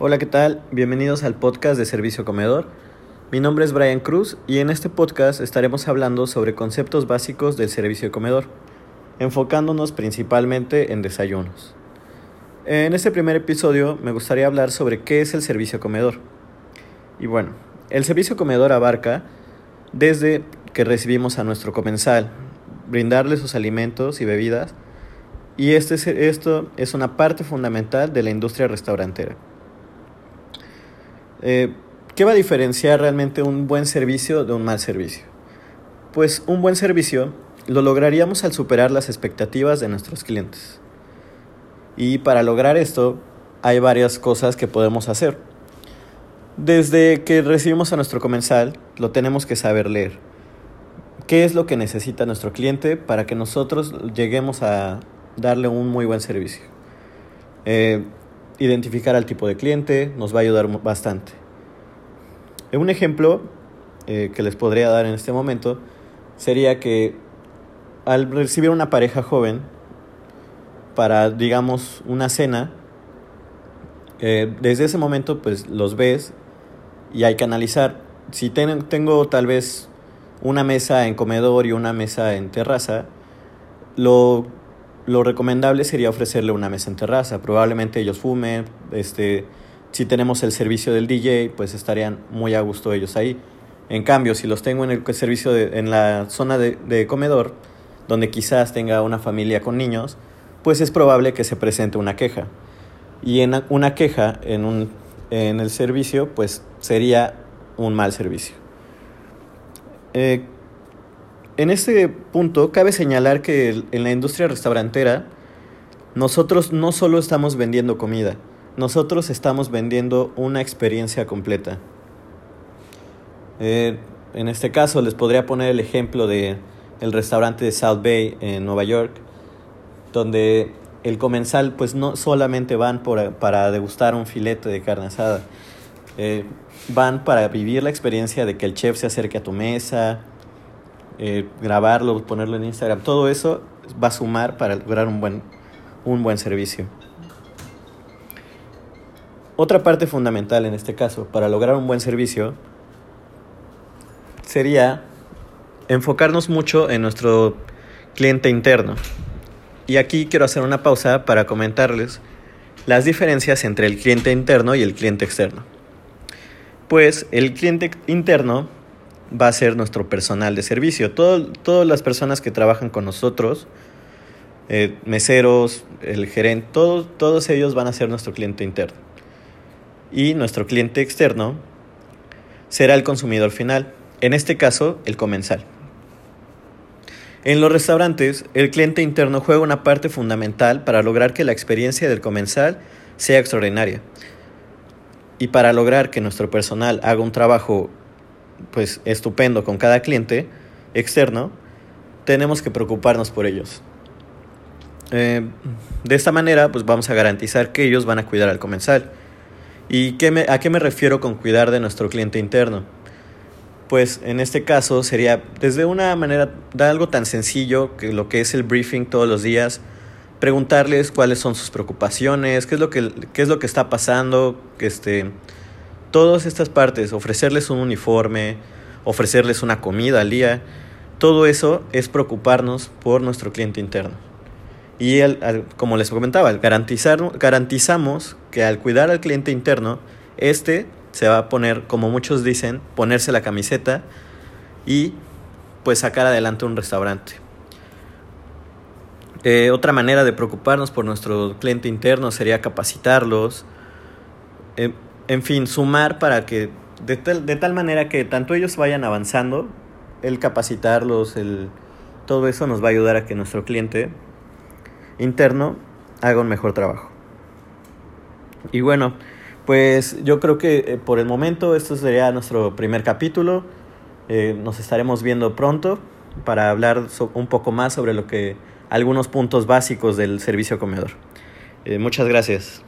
Hola, ¿qué tal? Bienvenidos al podcast de Servicio Comedor. Mi nombre es Brian Cruz y en este podcast estaremos hablando sobre conceptos básicos del servicio comedor, enfocándonos principalmente en desayunos. En este primer episodio me gustaría hablar sobre qué es el servicio comedor. Y bueno, el servicio comedor abarca desde que recibimos a nuestro comensal, brindarle sus alimentos y bebidas, y este, esto es una parte fundamental de la industria restaurantera. Eh, ¿Qué va a diferenciar realmente un buen servicio de un mal servicio? Pues un buen servicio lo lograríamos al superar las expectativas de nuestros clientes. Y para lograr esto hay varias cosas que podemos hacer. Desde que recibimos a nuestro comensal, lo tenemos que saber leer. ¿Qué es lo que necesita nuestro cliente para que nosotros lleguemos a darle un muy buen servicio? Eh, identificar al tipo de cliente nos va a ayudar bastante. Un ejemplo eh, que les podría dar en este momento sería que al recibir una pareja joven para, digamos, una cena, eh, desde ese momento pues los ves y hay que analizar. Si tengo tal vez una mesa en comedor y una mesa en terraza, lo lo recomendable sería ofrecerle una mesa en terraza. Probablemente ellos fumen, este, si tenemos el servicio del DJ, pues estarían muy a gusto ellos ahí. En cambio, si los tengo en el servicio en la zona de, de, comedor, donde quizás tenga una familia con niños, pues es probable que se presente una queja. Y en una queja en, un, en el servicio, pues sería un mal servicio. Eh, en este punto cabe señalar que en la industria restaurantera nosotros no solo estamos vendiendo comida, nosotros estamos vendiendo una experiencia completa. Eh, en este caso les podría poner el ejemplo de el restaurante de South Bay en Nueva York, donde el comensal pues no solamente van para degustar un filete de carne asada, eh, van para vivir la experiencia de que el chef se acerque a tu mesa, eh, grabarlo, ponerlo en Instagram, todo eso va a sumar para lograr un buen, un buen servicio. Otra parte fundamental en este caso para lograr un buen servicio sería enfocarnos mucho en nuestro cliente interno. Y aquí quiero hacer una pausa para comentarles las diferencias entre el cliente interno y el cliente externo. Pues el cliente interno va a ser nuestro personal de servicio. todas las personas que trabajan con nosotros, eh, meseros, el gerente, todos ellos van a ser nuestro cliente interno. Y nuestro cliente externo será el consumidor final, en este caso el comensal. En los restaurantes, el cliente interno juega una parte fundamental para lograr que la experiencia del comensal sea extraordinaria. Y para lograr que nuestro personal haga un trabajo pues estupendo con cada cliente externo, tenemos que preocuparnos por ellos. Eh, de esta manera, pues vamos a garantizar que ellos van a cuidar al comensal. ¿Y qué a qué me refiero con cuidar de nuestro cliente interno? Pues en este caso sería desde una manera, de algo tan sencillo que lo que es el briefing todos los días, preguntarles cuáles son sus preocupaciones, qué es lo que, qué es lo que está pasando, este, todas estas partes, ofrecerles un uniforme, ofrecerles una comida al día, todo eso es preocuparnos por nuestro cliente interno. Y como les comentaba, garantizar, garantizamos que al cuidar al cliente interno, este se va a poner, como muchos dicen, ponerse la camiseta y pues sacar adelante un restaurante. Eh, otra manera de preocuparnos por nuestro cliente interno sería capacitarlos, eh, en fin, sumar para que de tal, de tal manera que tanto ellos vayan avanzando, el capacitarlos, el, todo eso nos va a ayudar a que nuestro cliente interno haga un mejor trabajo. Y bueno, pues yo creo que eh, por el momento esto sería nuestro primer capítulo. Eh, nos estaremos viendo pronto para hablar un poco más sobre lo que algunos puntos básicos del servicio comedor. Eh, muchas gracias.